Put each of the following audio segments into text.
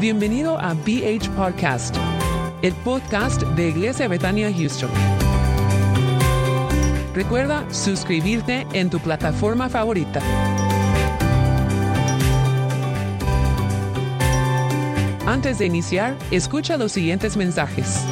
Bienvenido a BH Podcast, el podcast de Iglesia Betania Houston. Recuerda suscribirte en tu plataforma favorita. Antes de iniciar, escucha los siguientes mensajes.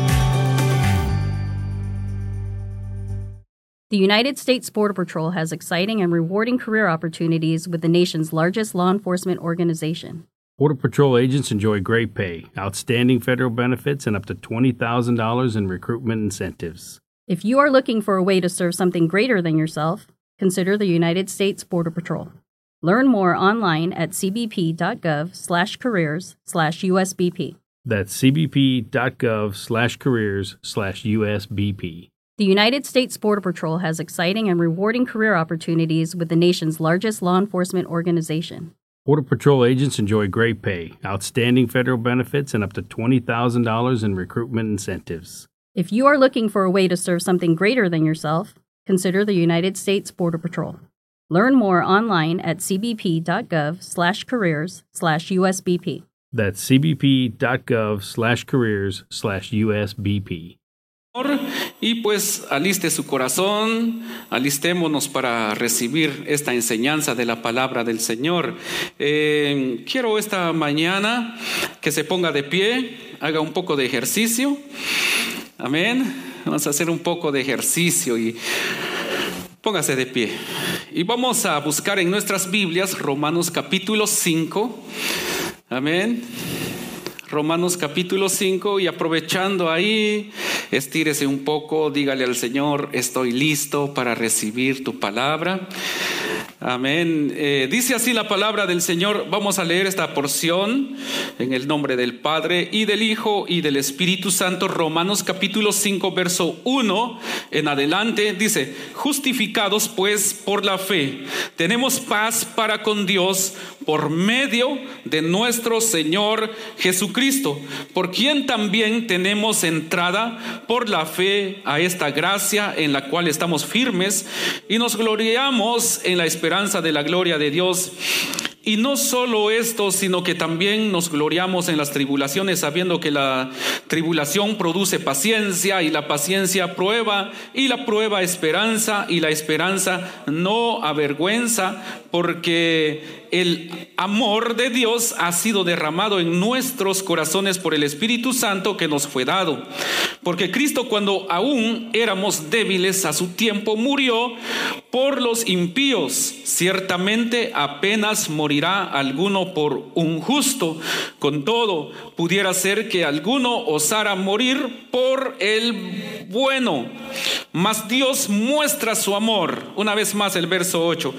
The United States Border Patrol has exciting and rewarding career opportunities with the nation's largest law enforcement organization. Border Patrol agents enjoy great pay, outstanding federal benefits, and up to $20,000 in recruitment incentives. If you are looking for a way to serve something greater than yourself, consider the United States Border Patrol. Learn more online at cbp.gov/careers/usbp. That's cbp.gov slash careers slash USBP. The United States Border Patrol has exciting and rewarding career opportunities with the nation's largest law enforcement organization. Border Patrol agents enjoy great pay, outstanding federal benefits, and up to $20,000 in recruitment incentives. If you are looking for a way to serve something greater than yourself, consider the United States Border Patrol. Learn more online at cbp.gov/careers/usbp. That's cbp.gov slash careers slash USBP. Y pues aliste su corazón, alistémonos para recibir esta enseñanza de la palabra del Señor. Eh, quiero esta mañana que se ponga de pie, haga un poco de ejercicio. Amén. Vamos a hacer un poco de ejercicio y póngase de pie. Y vamos a buscar en nuestras Biblias Romanos capítulo 5. Amén. Romanos capítulo 5 y aprovechando ahí, estírese un poco, dígale al Señor, estoy listo para recibir tu palabra. Amén. Eh, dice así la palabra del Señor. Vamos a leer esta porción en el nombre del Padre y del Hijo y del Espíritu Santo. Romanos capítulo 5, verso 1 en adelante. Dice, justificados pues por la fe, tenemos paz para con Dios por medio de nuestro Señor Jesucristo, por quien también tenemos entrada por la fe a esta gracia en la cual estamos firmes y nos gloriamos en la de la gloria de Dios. Y no solo esto, sino que también nos gloriamos en las tribulaciones, sabiendo que la tribulación produce paciencia y la paciencia prueba y la prueba esperanza y la esperanza no avergüenza, porque el amor de Dios ha sido derramado en nuestros corazones por el Espíritu Santo que nos fue dado. Porque Cristo cuando aún éramos débiles a su tiempo murió por los impíos. Ciertamente apenas morirá alguno por un justo. Con todo, pudiera ser que alguno osara morir por el bueno. Mas Dios muestra su amor. Una vez más el verso 8.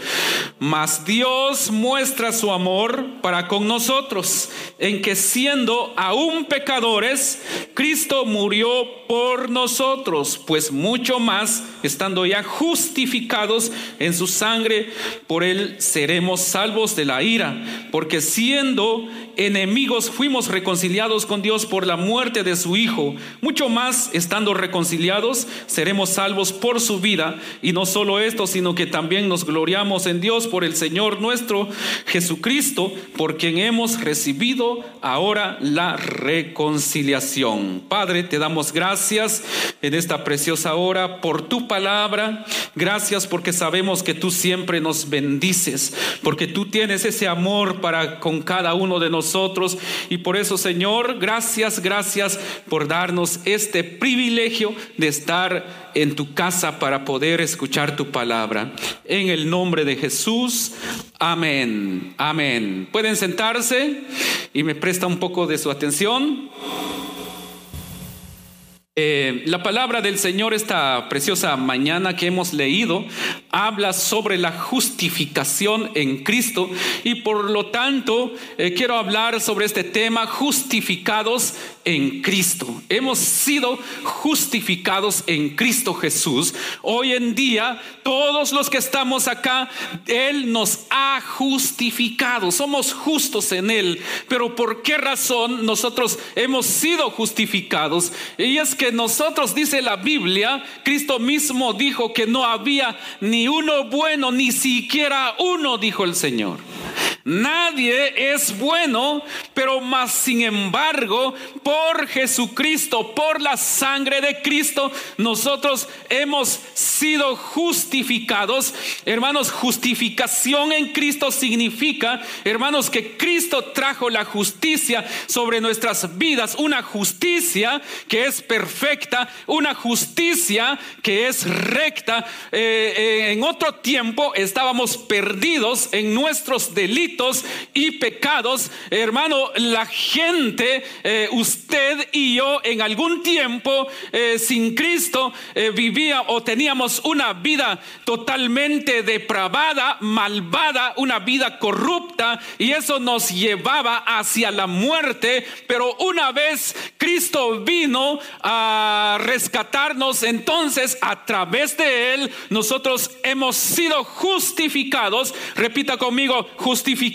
Mas Dios muestra su amor para con nosotros, en que siendo aún pecadores, Cristo murió por nosotros, pues mucho más, estando ya justificados en su sangre, por él seremos salvos de la ira, porque siendo enemigos fuimos reconciliados con Dios por la muerte de su Hijo. Mucho más, estando reconciliados, seremos salvos por su vida. Y no solo esto, sino que también nos gloriamos en Dios por el Señor nuestro Jesucristo, por quien hemos recibido ahora la reconciliación. Padre, te damos gracias en esta preciosa hora por tu palabra. Gracias porque sabemos que tú siempre nos bendices, porque tú tienes ese amor para con cada uno de nosotros. Y por eso, Señor, gracias, gracias por darnos este privilegio de estar en tu casa para poder escuchar tu palabra. En el nombre de Jesús, amén, amén. Pueden sentarse y me presta un poco de su atención. Eh, la palabra del Señor esta preciosa mañana que hemos leído habla sobre la justificación en Cristo y por lo tanto eh, quiero hablar sobre este tema justificados en Cristo. Hemos sido justificados en Cristo Jesús. Hoy en día todos los que estamos acá, Él nos ha justificado. Somos justos en Él. Pero ¿por qué razón nosotros hemos sido justificados? Y es que nosotros, dice la Biblia, Cristo mismo dijo que no había ni uno bueno, ni siquiera uno, dijo el Señor. Nadie es bueno, pero más sin embargo, por Jesucristo, por la sangre de Cristo, nosotros hemos sido justificados. Hermanos, justificación en Cristo significa, hermanos, que Cristo trajo la justicia sobre nuestras vidas, una justicia que es perfecta, una justicia que es recta. Eh, eh, en otro tiempo estábamos perdidos en nuestros delitos y pecados. Hermano, la gente, eh, usted y yo, en algún tiempo sin Cristo vivía o teníamos una vida totalmente depravada, malvada, una vida corrupta y eso nos llevaba hacia la muerte. Pero una vez Cristo vino a rescatarnos, entonces a través de Él nosotros hemos sido justificados. Repita conmigo, justificados.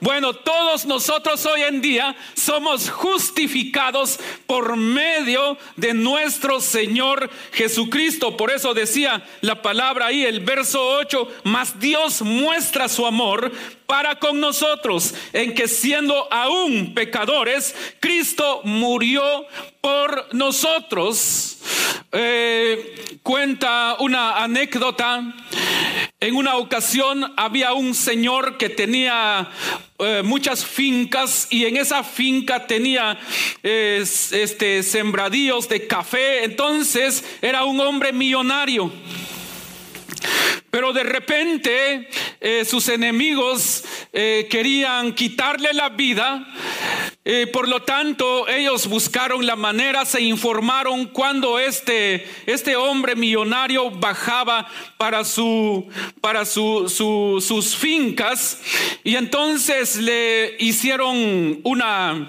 Bueno, todos nosotros hoy en día somos justificados por medio de nuestro Señor Jesucristo. Por eso decía la palabra ahí, el verso 8, mas Dios muestra su amor para con nosotros, en que siendo aún pecadores, Cristo murió por nosotros. Eh, cuenta una anécdota. En una ocasión había un señor que tenía eh, muchas fincas y en esa finca tenía este, sembradíos de café. Entonces era un hombre millonario. Pero de repente eh, sus enemigos eh, querían quitarle la vida. Eh, por lo tanto, ellos buscaron la manera, se informaron cuando este, este hombre millonario bajaba para, su, para su, sus fincas y entonces le hicieron una,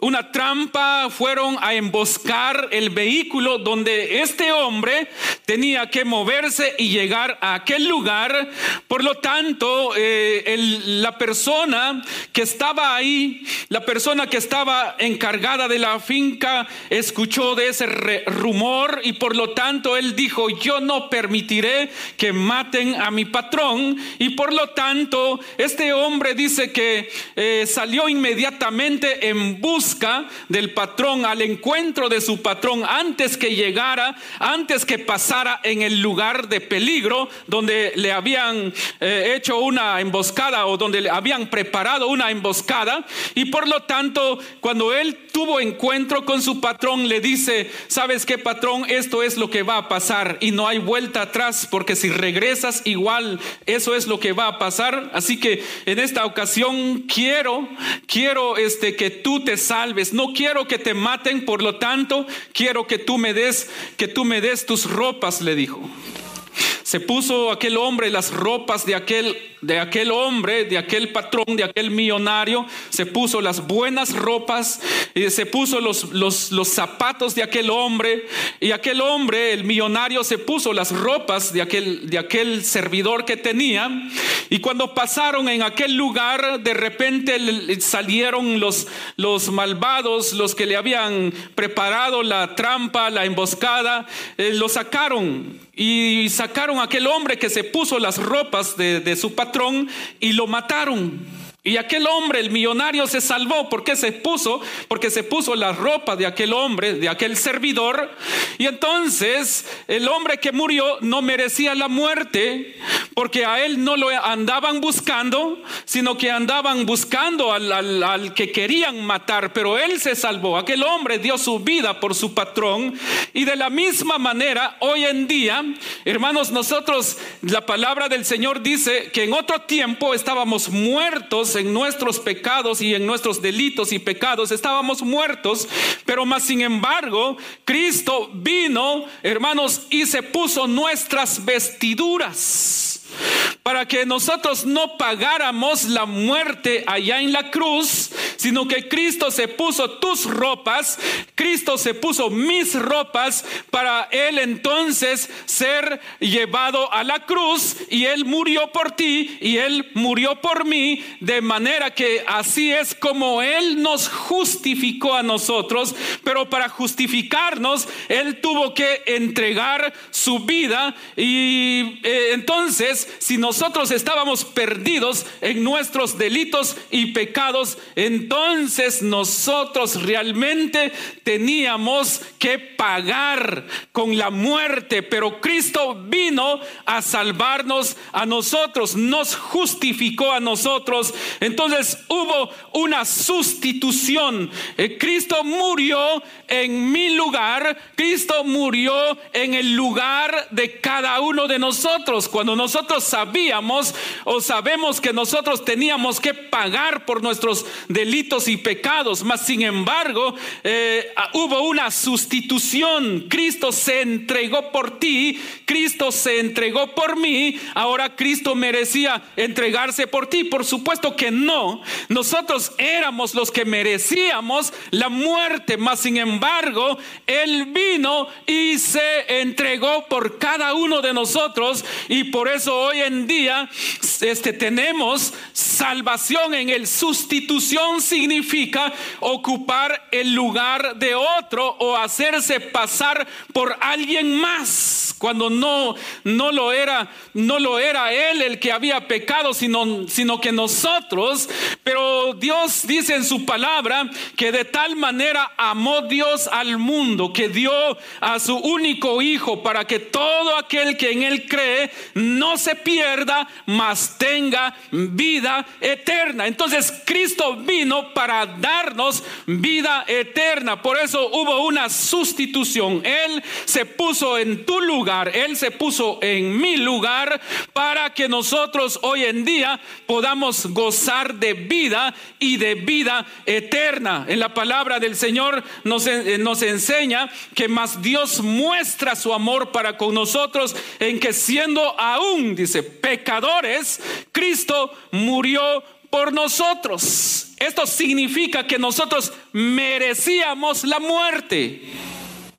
una trampa, fueron a emboscar el vehículo donde este hombre tenía que moverse y llegar a aquel lugar. Por lo tanto, eh, la persona que estaba ahí, la persona que estaba encargada de la finca, escuchó de ese rumor y por lo tanto él dijo, yo no permitiré que maten a mi patrón. Y por lo tanto, este hombre dice que eh, salió inmediatamente en busca del patrón, al encuentro de su patrón, antes que llegara, antes que pasara en el lugar de peligro donde le habían eh, hecho una emboscada o donde le habían preparado una emboscada. Y por lo tanto, cuando él tuvo encuentro con su patrón, le dice, ¿sabes qué patrón? Esto es lo que va a pasar y no hay vuelta atrás porque si regresas igual, eso es lo que va a pasar. Así que en esta ocasión quiero, quiero este, que tú te salves. No quiero que te maten, por lo tanto, quiero que tú me des, que tú me des tus ropas, le dijo. Se puso aquel hombre las ropas de aquel de aquel hombre, de aquel patrón, de aquel millonario, se puso las buenas ropas y se puso los, los, los, zapatos de aquel hombre. Y aquel hombre, el millonario, se puso las ropas de aquel, de aquel servidor que tenía. Y cuando pasaron en aquel lugar, de repente salieron los, los malvados, los que le habían preparado la trampa, la emboscada, eh, lo sacaron y sacaron a aquel hombre que se puso las ropas de, de su patrón y lo mataron. Y aquel hombre, el millonario, se salvó. porque se puso? Porque se puso la ropa de aquel hombre, de aquel servidor. Y entonces el hombre que murió no merecía la muerte, porque a él no lo andaban buscando, sino que andaban buscando al, al que querían matar. Pero él se salvó. Aquel hombre dio su vida por su patrón. Y de la misma manera, hoy en día, hermanos, nosotros, la palabra del Señor dice que en otro tiempo estábamos muertos en nuestros pecados y en nuestros delitos y pecados, estábamos muertos, pero más sin embargo, Cristo vino, hermanos, y se puso nuestras vestiduras para que nosotros no pagáramos la muerte allá en la cruz, sino que Cristo se puso tus ropas, Cristo se puso mis ropas para Él entonces ser llevado a la cruz y Él murió por ti y Él murió por mí, de manera que así es como Él nos justificó a nosotros, pero para justificarnos Él tuvo que entregar su vida y eh, entonces si nosotros estábamos perdidos en nuestros delitos y pecados, entonces nosotros realmente teníamos que pagar con la muerte, pero Cristo vino a salvarnos a nosotros, nos justificó a nosotros. Entonces hubo una sustitución. Eh, Cristo murió en mi lugar, Cristo murió en el lugar de cada uno de nosotros. Cuando nosotros sabíamos o sabemos que nosotros teníamos que pagar por nuestros delitos y pecados, mas sin embargo eh, hubo una sustitución. Cristo se entregó por ti, Cristo se entregó por mí, ahora Cristo merecía entregarse por ti. Por supuesto que no. Nosotros éramos los que merecíamos la muerte, mas sin embargo, Él vino y se entregó por cada uno de nosotros y por eso hoy en día este, tenemos salvación en el sustitución significa ocupar el lugar de otro o hacerse pasar por alguien más cuando no no lo era no lo era él el que había pecado sino sino que nosotros. Pero Dios dice en su palabra que de tal manera amó Dios al mundo que dio a su único hijo para que todo aquel que en él cree no se pierda mas tenga vida eterna. Entonces Cristo vino para darnos vida eterna. Por eso hubo una sustitución. Él se puso en tu lugar él se puso en mi lugar para que nosotros hoy en día podamos gozar de vida y de vida eterna. En la palabra del Señor nos, eh, nos enseña que más Dios muestra su amor para con nosotros en que siendo aún, dice, pecadores, Cristo murió por nosotros. Esto significa que nosotros merecíamos la muerte.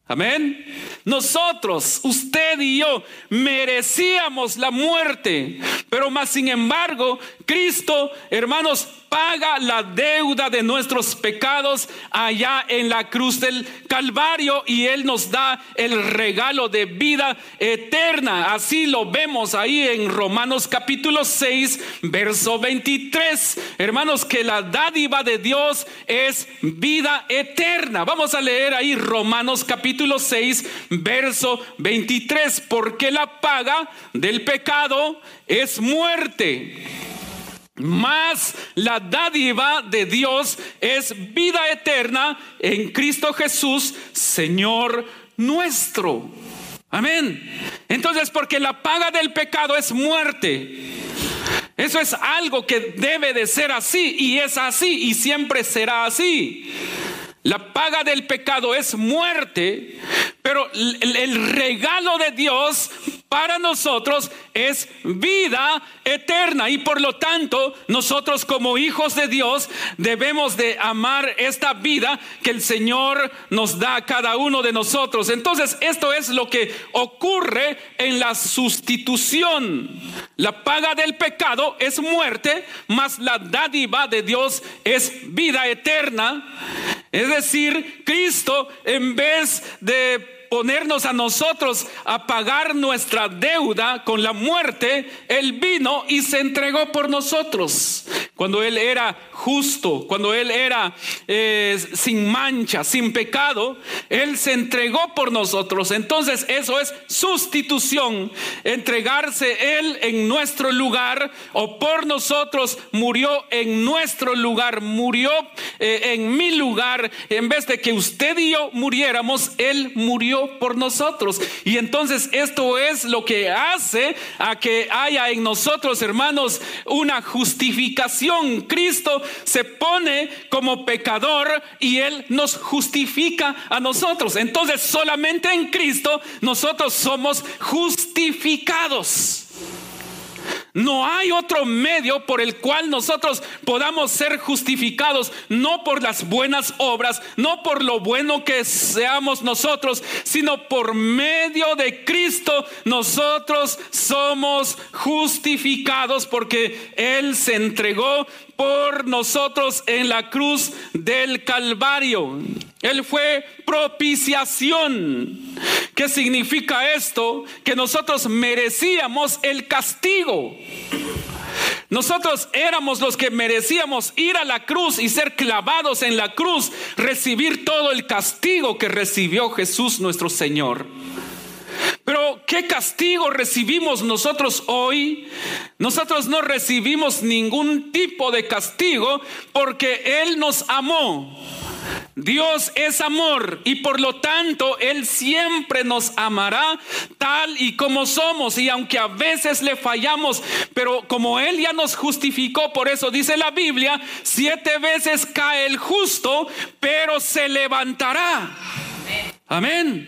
Amén. Nosotros, usted y yo, merecíamos la muerte, pero más sin embargo, Cristo, hermanos, paga la deuda de nuestros pecados allá en la cruz del Calvario y Él nos da el regalo de vida eterna. Así lo vemos ahí en Romanos capítulo 6, verso 23. Hermanos, que la dádiva de Dios es vida eterna. Vamos a leer ahí Romanos capítulo 6, verso 23, porque la paga del pecado es muerte más la dádiva de Dios es vida eterna en Cristo Jesús, Señor nuestro. Amén. Entonces, porque la paga del pecado es muerte. Eso es algo que debe de ser así y es así y siempre será así. La paga del pecado es muerte, pero el, regalo de Dios para nosotros es vida eterna y por lo tanto nosotros como hijos de Dios debemos de amar esta vida que el Señor nos da a cada uno de nosotros. Entonces esto es lo que ocurre en la sustitución. La paga del pecado es muerte, mas la dádiva de Dios es vida eterna. Es decir, Cristo en vez de ponernos a nosotros a pagar nuestra deuda con la muerte, Él vino y se entregó por nosotros. Cuando Él era justo, cuando Él era eh, sin mancha, sin pecado, Él se entregó por nosotros. Entonces eso es sustitución, entregarse Él en nuestro lugar o por nosotros murió en nuestro lugar, murió eh, en mi lugar. En vez de que usted y yo muriéramos, Él murió por nosotros. Y entonces esto es lo que hace a que haya en nosotros, hermanos, una justificación. Cristo se pone como pecador y Él nos justifica a nosotros. Entonces solamente en Cristo nosotros somos justificados. No hay otro medio por el cual nosotros podamos ser justificados, no por las buenas obras, no por lo bueno que seamos nosotros, sino por medio de Cristo nosotros somos justificados porque Él se entregó por nosotros en la cruz del Calvario. Él fue propiciación. ¿Qué significa esto? Que nosotros merecíamos el castigo. Nosotros éramos los que merecíamos ir a la cruz y ser clavados en la cruz, recibir todo el castigo que recibió Jesús nuestro Señor. Pero ¿qué castigo recibimos nosotros hoy? Nosotros no recibimos ningún tipo de castigo porque Él nos amó. Dios es amor y por lo tanto Él siempre nos amará tal y como somos y aunque a veces le fallamos, pero como Él ya nos justificó, por eso dice la Biblia, siete veces cae el justo, pero se levantará. Amén.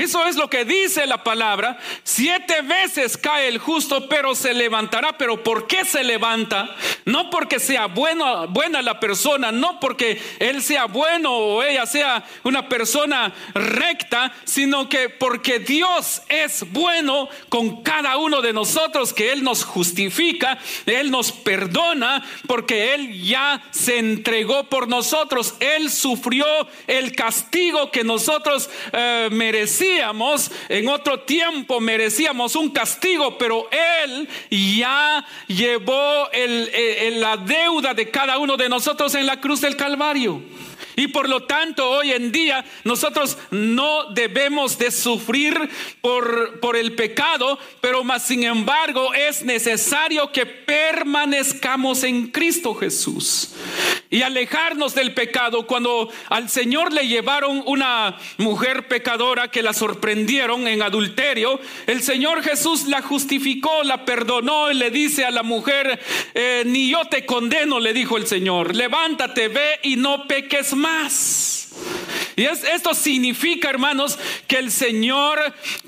Eso es lo que dice la palabra. Siete veces cae el justo, pero se levantará. Pero ¿por qué se levanta? No porque sea bueno, buena la persona, no porque él sea bueno o ella sea una persona recta, sino que porque Dios es bueno con cada uno de nosotros, que Él nos justifica, Él nos perdona, porque Él ya se entregó por nosotros. Él sufrió el castigo que nosotros eh, merecíamos, en otro tiempo merecíamos un castigo, pero Él ya llevó la deuda de cada uno de nosotros en la cruz del Calvario. Y por lo tanto, hoy en día nosotros no debemos de sufrir por, por el pecado, pero más sin embargo es necesario que permanezcamos en Cristo Jesús y alejarnos del pecado. Cuando al Señor le llevaron una mujer pecadora que la sorprendieron en adulterio, el Señor Jesús la justificó, la perdonó y le dice a la mujer, eh, ni yo te condeno, le dijo el Señor, levántate, ve y no peques más. Y esto significa, hermanos, que el Señor,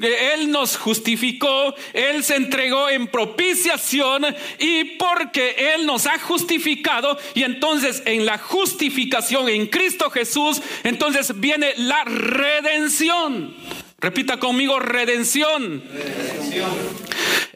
eh, Él nos justificó, Él se entregó en propiciación y porque Él nos ha justificado y entonces en la justificación en Cristo Jesús, entonces viene la redención. Repita conmigo, redención.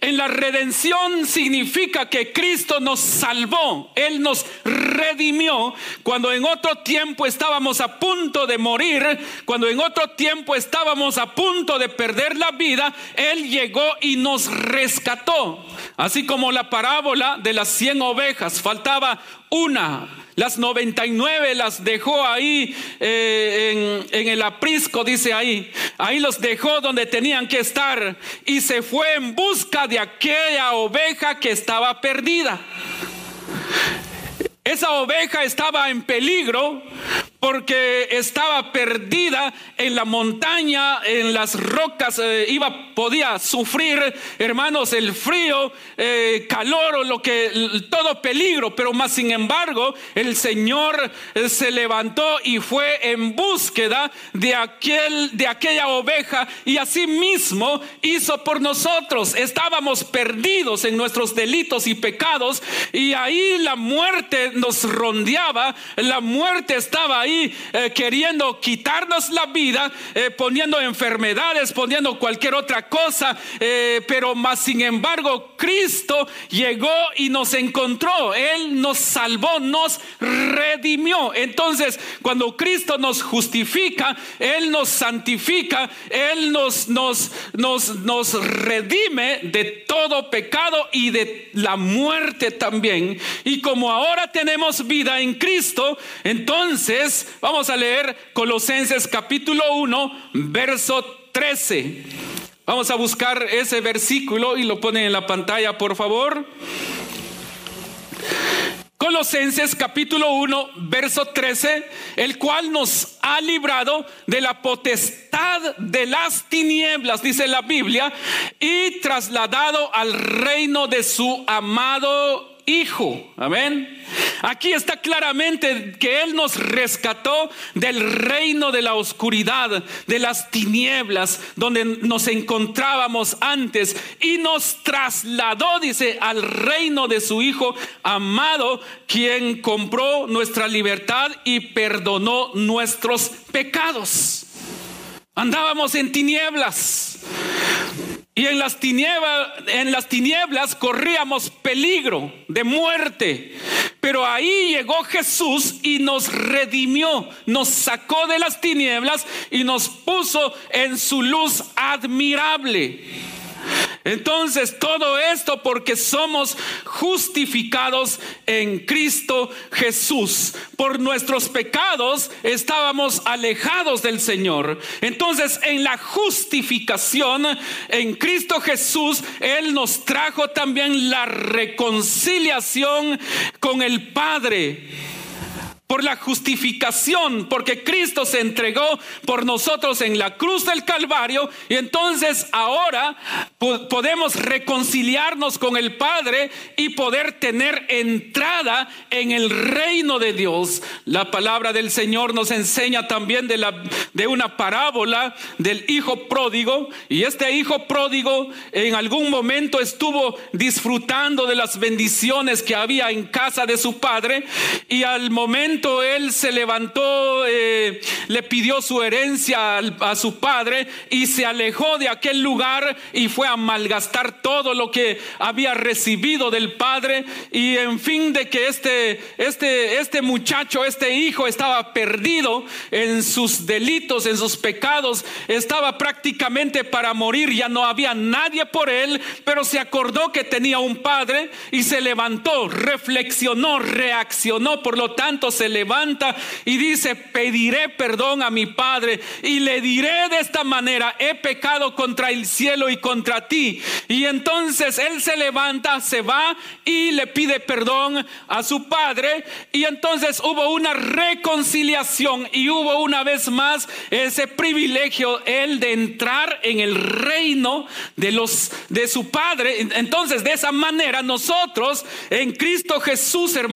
En la redención significa que Cristo nos salvó, Él nos redimió cuando en otro tiempo estábamos a punto de morir, cuando en otro tiempo estábamos a punto de perder la vida, Él llegó y nos rescató. Así como la parábola de las cien ovejas, faltaba una las 99 las dejó ahí eh, en, en el aprisco, dice ahí. Ahí los dejó donde tenían que estar y se fue en busca de aquella oveja que estaba perdida. Esa oveja estaba en peligro porque estaba perdida en la montaña, en las rocas, eh, iba, podía sufrir, hermanos, el frío, eh, calor o lo que, todo peligro, pero más sin embargo, el Señor eh, se levantó y fue en búsqueda de aquel, de aquella oveja y así mismo hizo por nosotros. Estábamos perdidos en nuestros delitos y pecados y ahí la muerte nos rondeaba, la muerte estaba ahí eh, queriendo quitarnos la vida, eh, poniendo enfermedades, poniendo cualquier otra cosa, eh, pero más sin embargo Cristo llegó y nos encontró, Él nos salvó, nos redimió. Entonces, cuando Cristo nos justifica, Él nos santifica, Él nos, nos, nos, nos redime de todo pecado y de la muerte también. Y como ahora tenemos vida en Cristo, entonces vamos a leer Colosenses capítulo 1, verso 13. Vamos a buscar ese versículo y lo ponen en la pantalla, por favor. Colosenses capítulo 1, verso 13, el cual nos ha librado de la potestad de las tinieblas, dice la Biblia, y trasladado al reino de su amado hijo. Amén. Aquí está claramente que Él nos rescató del reino de la oscuridad, de las tinieblas, donde nos encontrábamos antes, y nos trasladó, dice, al reino de su Hijo amado, quien compró nuestra libertad y perdonó nuestros pecados. Andábamos en tinieblas. Y en las, tinieblas, en las tinieblas corríamos peligro de muerte. Pero ahí llegó Jesús y nos redimió, nos sacó de las tinieblas y nos puso en su luz admirable. Entonces, todo esto porque somos justificados en Cristo Jesús. Por nuestros pecados estábamos alejados del Señor. Entonces, en la justificación en Cristo Jesús, Él nos trajo también la reconciliación con el Padre por la justificación, porque Cristo se entregó por nosotros en la cruz del Calvario y entonces ahora podemos reconciliarnos con el Padre y poder tener entrada en el reino de Dios. La palabra del Señor nos enseña también de, la, de una parábola del hijo pródigo y este hijo pródigo en algún momento estuvo disfrutando de las bendiciones que había en casa de su padre y al momento él se levantó, eh, le pidió su herencia a, su padre y se alejó de aquel lugar y fue a malgastar todo lo que había recibido del padre. Y en fin de que este, este, este muchacho, este hijo estaba perdido en sus delitos, en sus pecados, estaba prácticamente para morir, ya no había nadie por él, pero se acordó que tenía un padre y se levantó, reflexionó, reaccionó, por lo tanto se levanta y dice, pediré perdón a mi Padre y le diré de esta manera, he pecado contra el cielo y contra ti. Y entonces él se levanta, se va y le pide perdón a su Padre. Y entonces hubo una reconciliación y hubo una vez más ese privilegio, él de entrar en el reino de los de su Padre. Entonces, de esa manera nosotros en Cristo Jesús, hermano,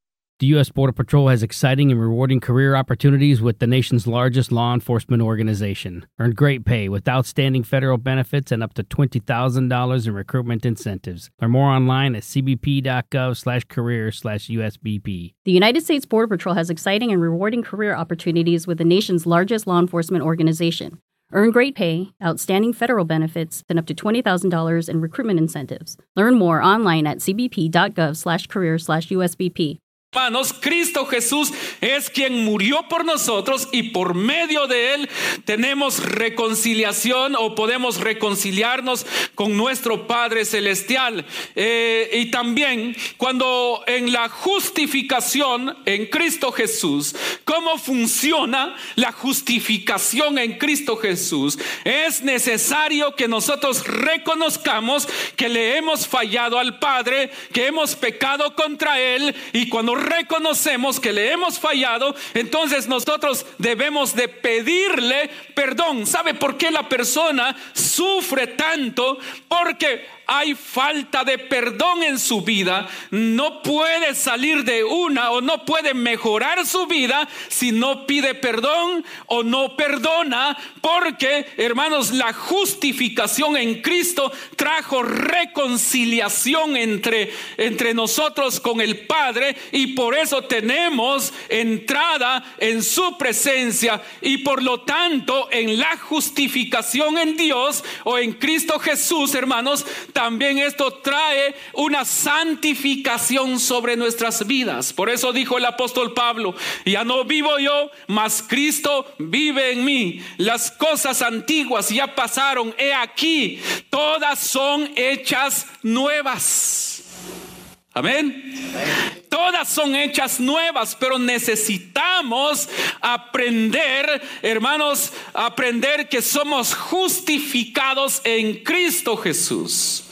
The U.S. Border Patrol has exciting and rewarding career opportunities with the nation's largest law enforcement organization. Earn great pay with outstanding federal benefits and up to $20,000 in recruitment incentives. Learn more online at cbp.gov slash career slash USBP. The United States Border Patrol has exciting and rewarding career opportunities with the nation's largest law enforcement organization. Earn great pay, outstanding federal benefits, and up to $20,000 in recruitment incentives. Learn more online at cbp.gov slash career slash USBP. Hermanos, Cristo Jesús es quien murió por nosotros y por medio de él tenemos reconciliación o podemos reconciliarnos con nuestro Padre Celestial. Eh, y también cuando en la justificación en Cristo Jesús, ¿cómo funciona la justificación en Cristo Jesús? Es necesario que nosotros reconozcamos que le hemos fallado al Padre, que hemos pecado contra Él y cuando reconocemos que le hemos fallado, entonces nosotros debemos de pedirle perdón. ¿Sabe por qué la persona sufre tanto? Porque hay falta de perdón en su vida, no puede salir de una o no puede mejorar su vida si no pide perdón o no perdona, porque hermanos, la justificación en Cristo trajo reconciliación entre, entre nosotros con el Padre y por eso tenemos entrada en su presencia y por lo tanto en la justificación en Dios o en Cristo Jesús, hermanos, también esto trae una santificación sobre nuestras vidas. Por eso dijo el apóstol Pablo, ya no vivo yo, mas Cristo vive en mí. Las cosas antiguas ya pasaron, he aquí, todas son hechas nuevas. Amén. Todas son hechas nuevas, pero necesitamos aprender, hermanos, aprender que somos justificados en Cristo Jesús.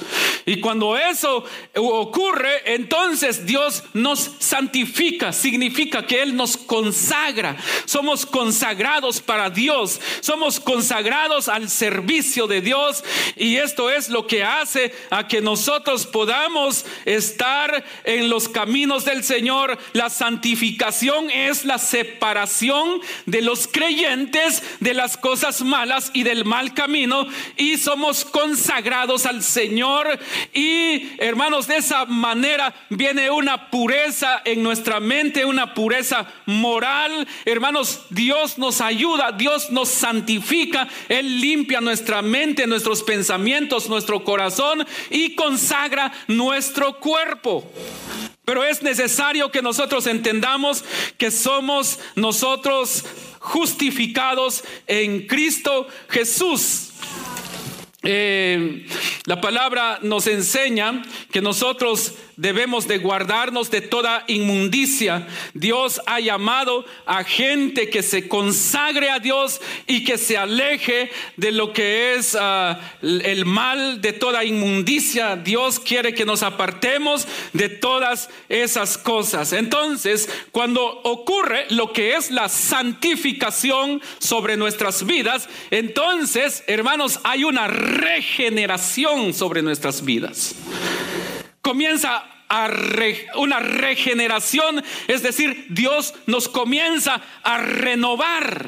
Y cuando eso ocurre, entonces Dios nos santifica, significa que Él nos consagra. Somos consagrados para Dios, somos consagrados al servicio de Dios y esto es lo que hace a que nosotros podamos estar en los caminos del Señor. La santificación es la separación de los creyentes de las cosas malas y del mal camino y somos consagrados al Señor y hermanos, de esa manera viene una pureza en nuestra mente, una pureza moral. Hermanos, Dios nos ayuda, Dios nos santifica, Él limpia nuestra mente, nuestros pensamientos, nuestro corazón y consagra nuestro cuerpo. Pero es necesario que nosotros entendamos que somos nosotros justificados en Cristo Jesús. Eh, la palabra nos enseña que nosotros debemos de guardarnos de toda inmundicia. Dios ha llamado a gente que se consagre a Dios y que se aleje de lo que es ah, el mal, de toda inmundicia. Dios quiere que nos apartemos de todas esas cosas. Entonces, cuando ocurre lo que es la santificación sobre nuestras vidas, entonces, hermanos, hay una regeneración sobre nuestras vidas comienza a una regeneración, es decir, Dios nos comienza a renovar.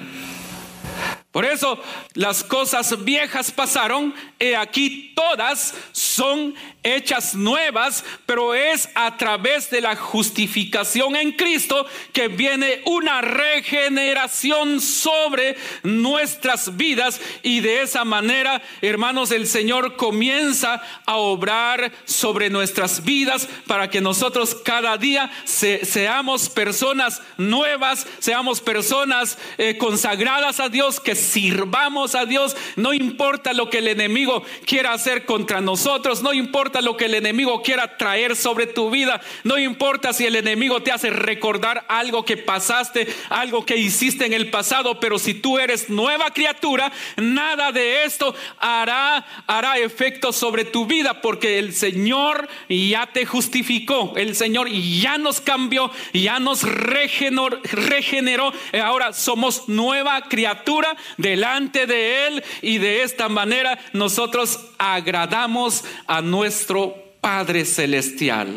Por eso las cosas viejas pasaron y aquí todas son hechas nuevas, pero es a través de la justificación en Cristo que viene una regeneración sobre nuestras vidas. Y de esa manera, hermanos, el Señor comienza a obrar sobre nuestras vidas para que nosotros cada día seamos personas nuevas, seamos personas eh, consagradas a Dios, que sirvamos a Dios, no importa lo que el enemigo quiera hacer contra nosotros, no importa lo que el enemigo quiera traer sobre tu vida, no importa si el enemigo te hace recordar algo que pasaste, algo que hiciste en el pasado, pero si tú eres nueva criatura, nada de esto hará hará efecto sobre tu vida porque el Señor ya te justificó, el Señor ya nos cambió, ya nos regeneró, regeneró ahora somos nueva criatura delante de él y de esta manera nosotros agradamos a nuestro Padre Celestial.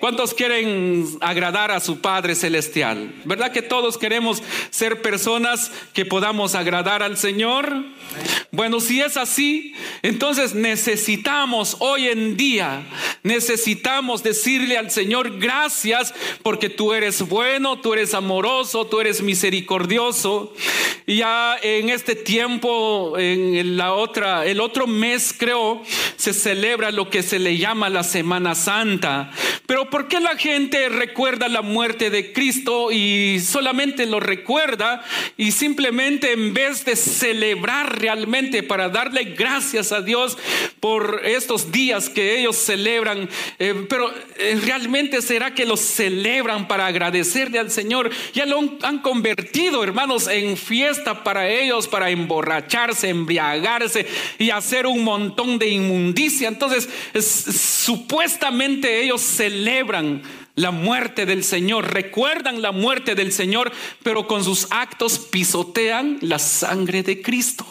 ¿Cuántos quieren agradar a su Padre Celestial? ¿Verdad que todos queremos ser personas que podamos agradar al Señor? Bueno, si es así, entonces necesitamos hoy en día, necesitamos decirle al Señor gracias porque tú eres bueno, tú eres amoroso, tú eres misericordioso. Ya en este tiempo, en la otra, el otro mes creo, se celebra lo que se le llama la Semana Santa. Pero ¿por qué la gente recuerda la muerte de Cristo y solamente lo recuerda y simplemente en vez de celebrar realmente para darle gracias a Dios por estos días que ellos celebran, eh, pero eh, realmente será que los celebran para agradecerle al Señor? Ya lo han convertido, hermanos, en fiesta para ellos, para emborracharse, embriagarse y hacer un montón de inmundicia. Entonces, supuestamente ellos celebran la muerte del Señor, recuerdan la muerte del Señor, pero con sus actos pisotean la sangre de Cristo.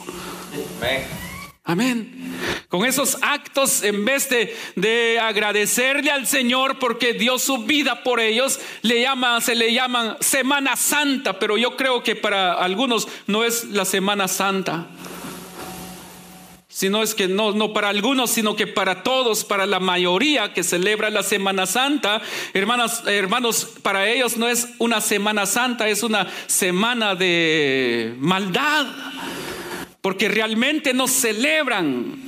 Amén. Con esos actos, en vez de, de, agradecerle al Señor porque dio su vida por ellos, le se le llaman Semana Santa, pero yo creo que para algunos no es la Semana Santa sino es que no, no para algunos, sino que para todos, para la mayoría que celebra la Semana Santa, hermanas, hermanos, para ellos no es una Semana Santa, es una semana de maldad, porque realmente no celebran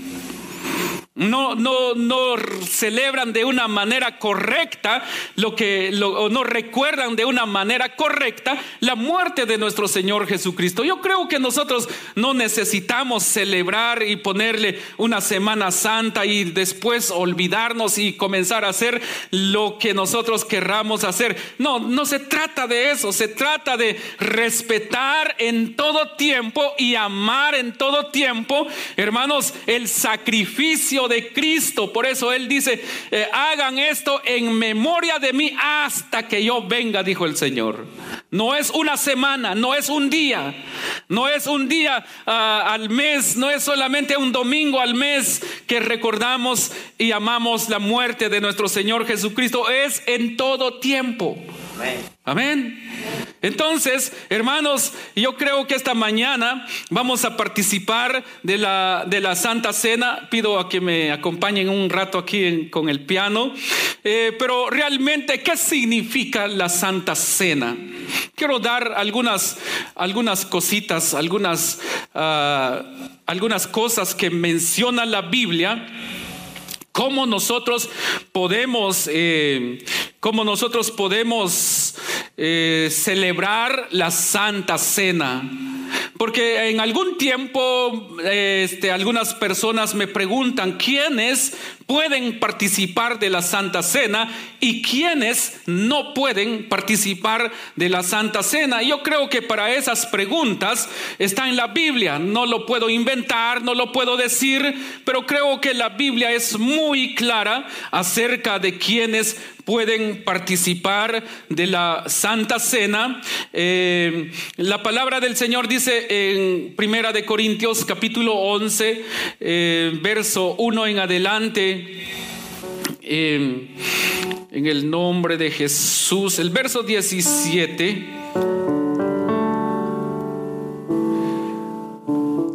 no, no, no celebran de una manera correcta lo que o no recuerdan de una manera correcta la muerte de nuestro Señor Jesucristo. Yo creo que nosotros no necesitamos celebrar y ponerle una Semana Santa y después olvidarnos y comenzar a hacer lo que nosotros querramos hacer. No, no se trata de eso, se trata de respetar en todo tiempo y amar en todo tiempo, hermanos, el sacrificio de Cristo. Por eso Él dice, eh, hagan esto en memoria de mí hasta que yo venga, dijo el Señor. No es una semana, no es un día, no es un día ah, al mes, no es solamente un domingo al mes que recordamos y amamos la muerte de nuestro Señor Jesucristo, es en todo tiempo. Amén. Entonces, hermanos, yo creo que esta mañana vamos a participar de la, de la Santa Cena. Pido a que me acompañen un rato aquí con el piano. Eh, pero realmente, ¿qué significa la Santa Cena? Quiero dar algunas, algunas cositas, algunas, ah, algunas cosas que menciona la Biblia cómo nosotros podemos, eh, cómo nosotros podemos eh, celebrar la Santa Cena. Porque en algún tiempo este, algunas personas me preguntan quiénes pueden participar de la Santa Cena y quiénes no pueden participar de la Santa Cena. Yo creo que para esas preguntas está en la Biblia. No lo puedo inventar, no lo puedo decir, pero creo que la Biblia es muy clara acerca de quiénes pueden participar de la Santa Cena. Eh, la palabra del Señor dice en Primera de Corintios capítulo 11, eh, verso 1 en adelante. Eh, en el nombre de Jesús, el verso 17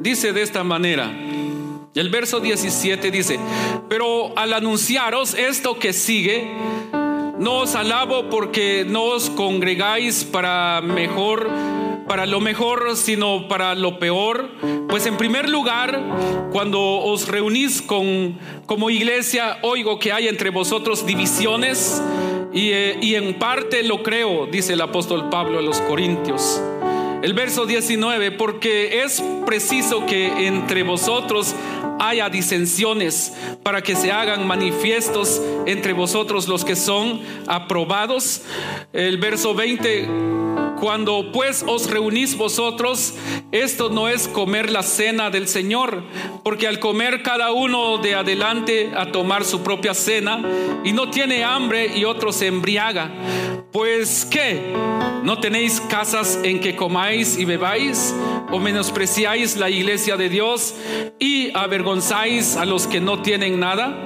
dice de esta manera, el verso 17 dice, pero al anunciaros esto que sigue, no os alabo porque no os congregáis para mejor, para lo mejor, sino para lo peor. Pues en primer lugar, cuando os reunís con, como iglesia, oigo que hay entre vosotros divisiones y, eh, y en parte lo creo, dice el apóstol Pablo a los Corintios. El verso 19, porque es preciso que entre vosotros haya disensiones para que se hagan manifiestos entre vosotros los que son aprobados. El verso 20 cuando pues os reunís vosotros, esto no es comer la cena del Señor, porque al comer cada uno de adelante a tomar su propia cena, y no tiene hambre y otro se embriaga, pues ¿qué? ¿No tenéis casas en que comáis y bebáis? ¿O menospreciáis la iglesia de Dios y avergonzáis a los que no tienen nada?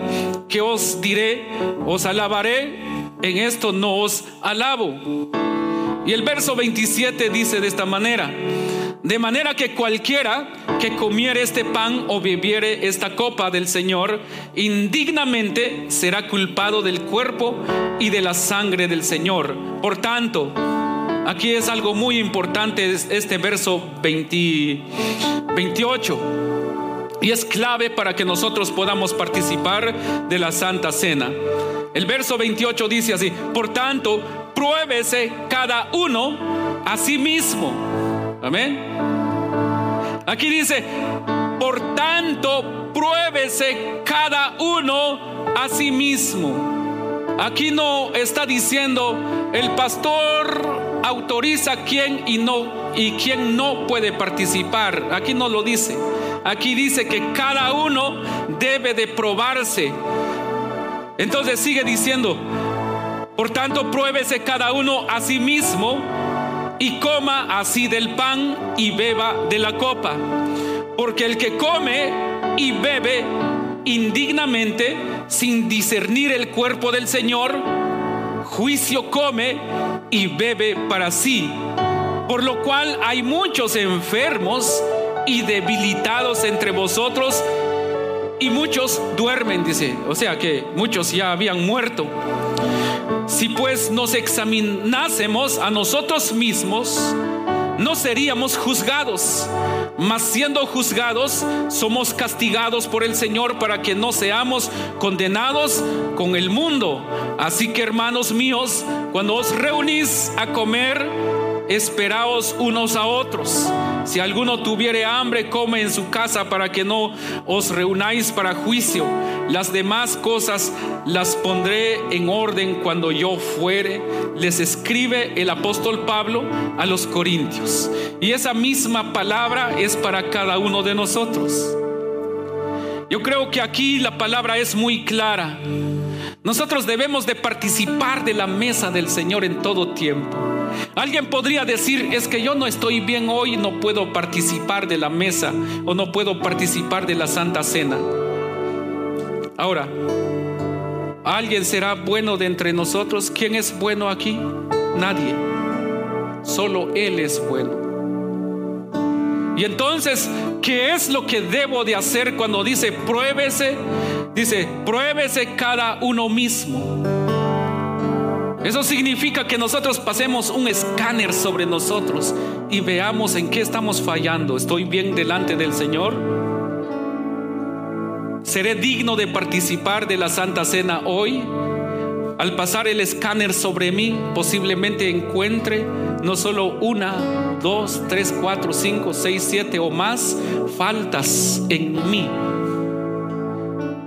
¿Qué os diré? ¿Os alabaré? En esto no os alabo y el verso 27 dice de esta manera, de manera que cualquiera que comiere este pan o bebiere esta copa del Señor, indignamente será culpado del cuerpo y de la sangre del Señor. Por tanto, aquí es algo muy importante este verso 28. Y es clave para que nosotros podamos participar de la Santa Cena. El verso 28 dice así, por tanto, pruébese cada uno a sí mismo. Amén. Aquí dice, por tanto, pruébese cada uno a sí mismo. Aquí no está diciendo el pastor autoriza quién y no y quién no puede participar. Aquí no lo dice. Aquí dice que cada uno debe de probarse. Entonces sigue diciendo, por tanto, pruébese cada uno a sí mismo y coma así del pan y beba de la copa. Porque el que come y bebe indignamente sin discernir el cuerpo del Señor, juicio come y bebe para sí. Por lo cual hay muchos enfermos y debilitados entre vosotros y muchos duermen, dice. O sea que muchos ya habían muerto. Si pues nos examinásemos a nosotros mismos, no seríamos juzgados, mas siendo juzgados, somos castigados por el Señor para que no seamos condenados con el mundo. Así que hermanos míos, cuando os reunís a comer, esperaos unos a otros. Si alguno tuviere hambre, come en su casa para que no os reunáis para juicio. Las demás cosas las pondré en orden cuando yo fuere. Les escribe el apóstol Pablo a los Corintios. Y esa misma palabra es para cada uno de nosotros. Yo creo que aquí la palabra es muy clara. Nosotros debemos de participar de la mesa del Señor en todo tiempo. Alguien podría decir, es que yo no estoy bien hoy, no puedo participar de la mesa o no puedo participar de la Santa Cena. Ahora, ¿alguien será bueno de entre nosotros? ¿Quién es bueno aquí? Nadie. Solo Él es bueno. Y entonces, ¿qué es lo que debo de hacer cuando dice pruébese? Dice, pruébese cada uno mismo. Eso significa que nosotros pasemos un escáner sobre nosotros y veamos en qué estamos fallando. ¿Estoy bien delante del Señor? ¿Seré digno de participar de la Santa Cena hoy? Al pasar el escáner sobre mí, posiblemente encuentre no solo una, dos, tres, cuatro, cinco, seis, siete o más faltas en mí.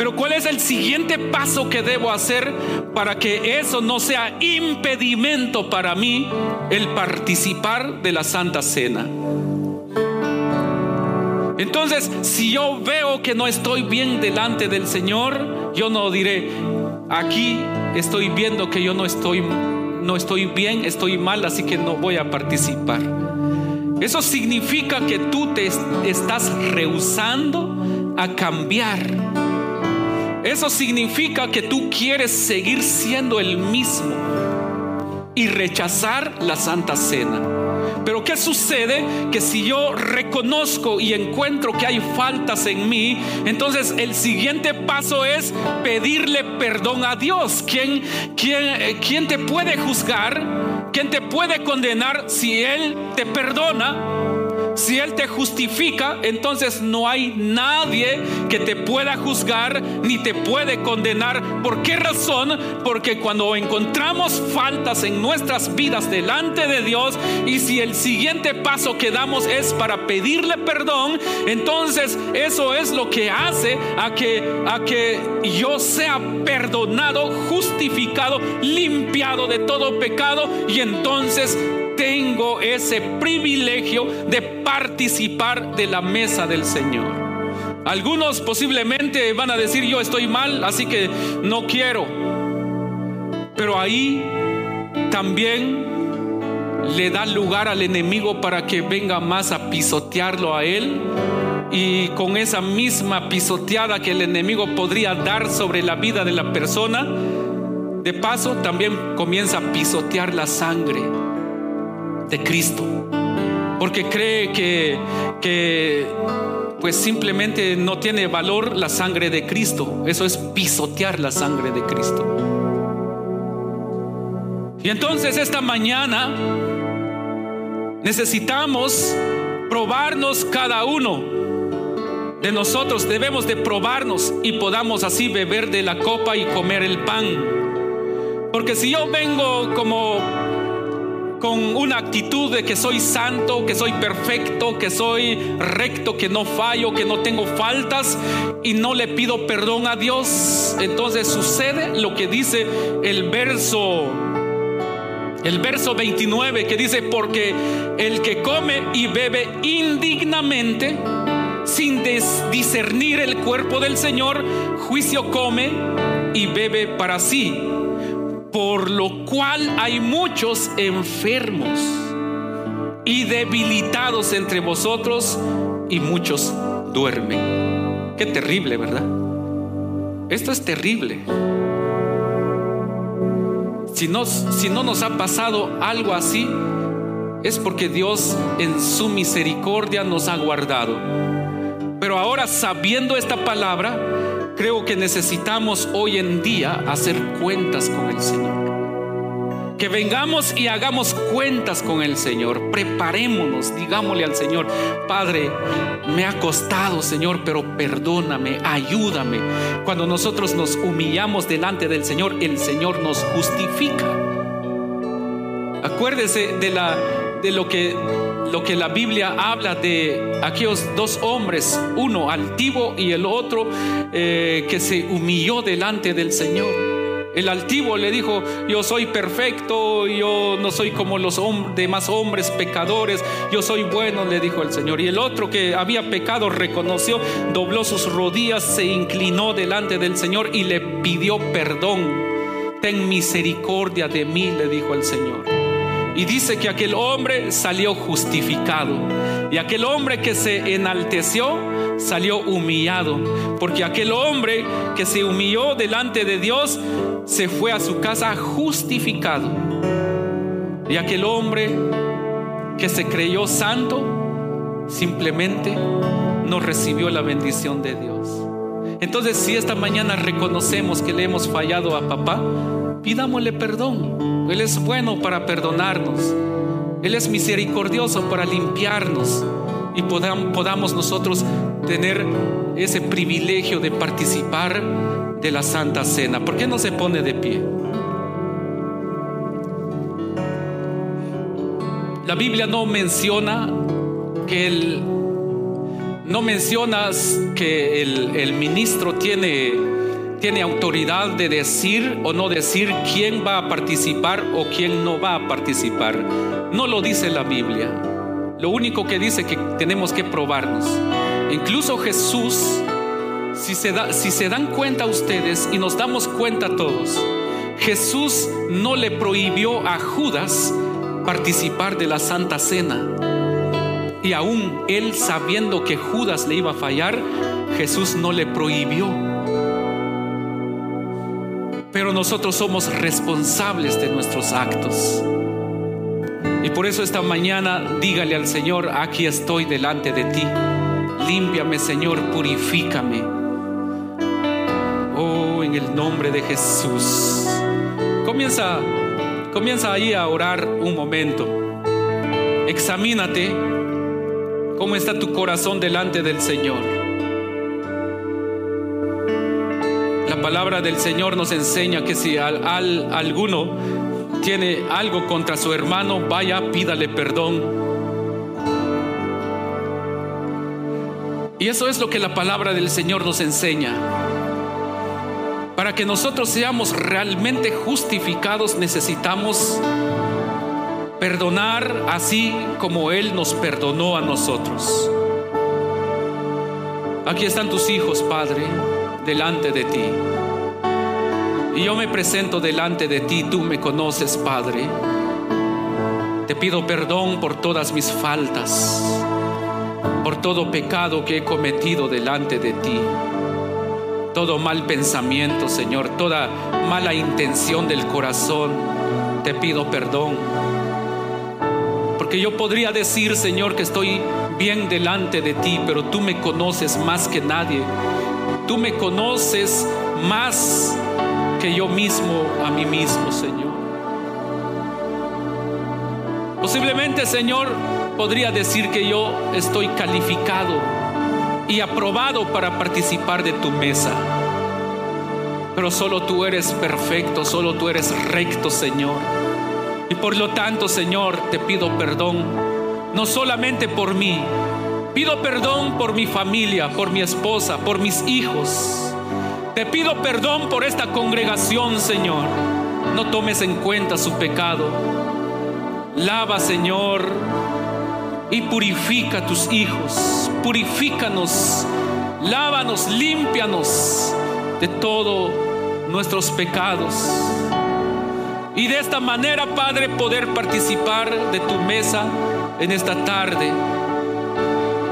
Pero ¿cuál es el siguiente paso que debo hacer para que eso no sea impedimento para mí el participar de la Santa Cena? Entonces, si yo veo que no estoy bien delante del Señor, yo no diré, aquí estoy viendo que yo no estoy no estoy bien, estoy mal, así que no voy a participar. Eso significa que tú te estás rehusando a cambiar eso significa que tú quieres seguir siendo el mismo y rechazar la Santa Cena. Pero ¿qué sucede? Que si yo reconozco y encuentro que hay faltas en mí, entonces el siguiente paso es pedirle perdón a Dios. ¿Quién, quién, eh, te puede juzgar? ¿Quién te puede condenar si Él te perdona? Si Él te justifica, entonces no hay nadie que te pueda juzgar ni te puede condenar. ¿Por qué razón? Porque cuando encontramos faltas en nuestras vidas delante de Dios y si el siguiente paso que damos es para pedirle perdón, entonces eso es lo que hace a que, a que yo sea perdonado, justificado, limpiado de todo pecado y entonces tengo ese privilegio de participar de la mesa del Señor. Algunos posiblemente van a decir yo estoy mal, así que no quiero. Pero ahí también le da lugar al enemigo para que venga más a pisotearlo a él. Y con esa misma pisoteada que el enemigo podría dar sobre la vida de la persona, de paso también comienza a pisotear la sangre de Cristo. Porque cree que, que pues simplemente no tiene valor la sangre de Cristo. Eso es pisotear la sangre de Cristo. Y entonces esta mañana necesitamos probarnos cada uno de nosotros. Debemos de probarnos y podamos así beber de la copa y comer el pan. Porque si yo vengo como con una actitud de que soy santo, que soy perfecto, que soy recto, que no fallo, que no tengo faltas y no le pido perdón a Dios, entonces sucede lo que dice el verso el verso 29 que dice, porque el que come y bebe indignamente, sin discernir el cuerpo del Señor, juicio come y bebe para sí por lo cual hay muchos enfermos y debilitados entre vosotros y muchos duermen. Qué terrible, ¿verdad? Esto es terrible. Si no, si no nos ha pasado algo así, es porque Dios en su misericordia nos ha guardado. Pero ahora sabiendo esta palabra, creo que necesitamos hoy en día hacer cuentas con el Señor. Que vengamos y hagamos cuentas con el Señor. Preparémonos, digámosle al Señor, Padre, me ha costado, Señor, pero perdóname, ayúdame. Cuando nosotros nos humillamos delante del Señor, el Señor nos justifica. Acuérdese de, la, de lo, que, lo que la Biblia habla de aquellos dos hombres, uno altivo y el otro eh, que se humilló delante del Señor. El altivo le dijo, yo soy perfecto, yo no soy como los demás hombres pecadores, yo soy bueno, le dijo el Señor. Y el otro que había pecado reconoció, dobló sus rodillas, se inclinó delante del Señor y le pidió perdón. Ten misericordia de mí, le dijo el Señor. Y dice que aquel hombre salió justificado. Y aquel hombre que se enalteció salió humillado. Porque aquel hombre que se humilló delante de Dios se fue a su casa justificado. Y aquel hombre que se creyó santo simplemente no recibió la bendición de Dios. Entonces, si esta mañana reconocemos que le hemos fallado a papá, pidámosle perdón. Él es bueno para perdonarnos. Él es misericordioso para limpiarnos y podamos nosotros tener ese privilegio de participar de la Santa Cena. ¿Por qué no se pone de pie? La Biblia no menciona que el no mencionas que el, el ministro tiene, tiene autoridad de decir o no decir quién va a participar o quién no va a participar. No lo dice la Biblia. Lo único que dice que tenemos que probarnos. Incluso Jesús si se, si se dan cuenta ustedes y nos damos cuenta todos, Jesús no le prohibió a Judas participar de la Santa Cena. Y aún él sabiendo que Judas le iba a fallar, Jesús no le prohibió. Pero nosotros somos responsables de nuestros actos. Y por eso esta mañana dígale al Señor, aquí estoy delante de ti. Límpiame, Señor, purifícame en el nombre de Jesús. Comienza, comienza ahí a orar un momento. Examínate cómo está tu corazón delante del Señor. Palabra del Señor nos enseña que si al, alguno tiene algo contra su hermano, vaya, pídale perdón. Y eso es lo que la palabra del Señor nos enseña. Para que nosotros seamos realmente justificados necesitamos perdonar así como Él nos perdonó a nosotros. Aquí están tus hijos, Padre, delante de ti. Y yo me presento delante de ti, tú me conoces, Padre. Te pido perdón por todas mis faltas, por todo pecado que he cometido delante de ti todo mal pensamiento, Señor, toda mala intención del corazón, te pido perdón. Porque yo podría decir, Señor, que estoy bien delante de ti, pero tú me conoces más que nadie. Tú me conoces más que yo mismo a mí mismo, Señor. Posiblemente, Señor, podría decir que yo estoy calificado y aprobado para participar de tu mesa. Pero solo tú eres perfecto, solo tú eres recto, Señor. Y por lo tanto, Señor, te pido perdón, no solamente por mí, pido perdón por mi familia, por mi esposa, por mis hijos. Te pido perdón por esta congregación, Señor. No tomes en cuenta su pecado. Lava, Señor, y purifica a tus hijos, purifícanos, lávanos, límpianos de todos nuestros pecados. Y de esta manera, Padre, poder participar de tu mesa en esta tarde.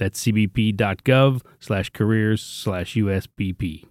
That's cbp.gov slash careers slash USBP.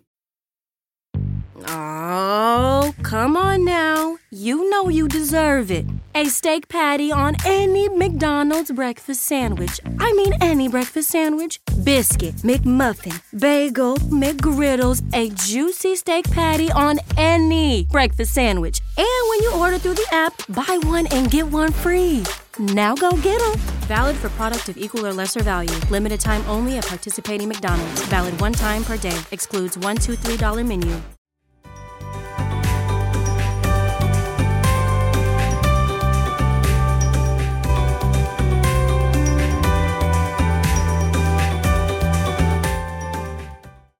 Oh, come on now. You know you deserve it. A steak patty on any McDonald's breakfast sandwich. I mean, any breakfast sandwich. Biscuit, McMuffin, bagel, McGriddles, a juicy steak patty on any breakfast sandwich. And when you order through the app, buy one and get one free. Now go get them. Valid for product of equal or lesser value. Limited time only at participating McDonald's. Valid one time per day. Excludes $1, $2, $3 menu.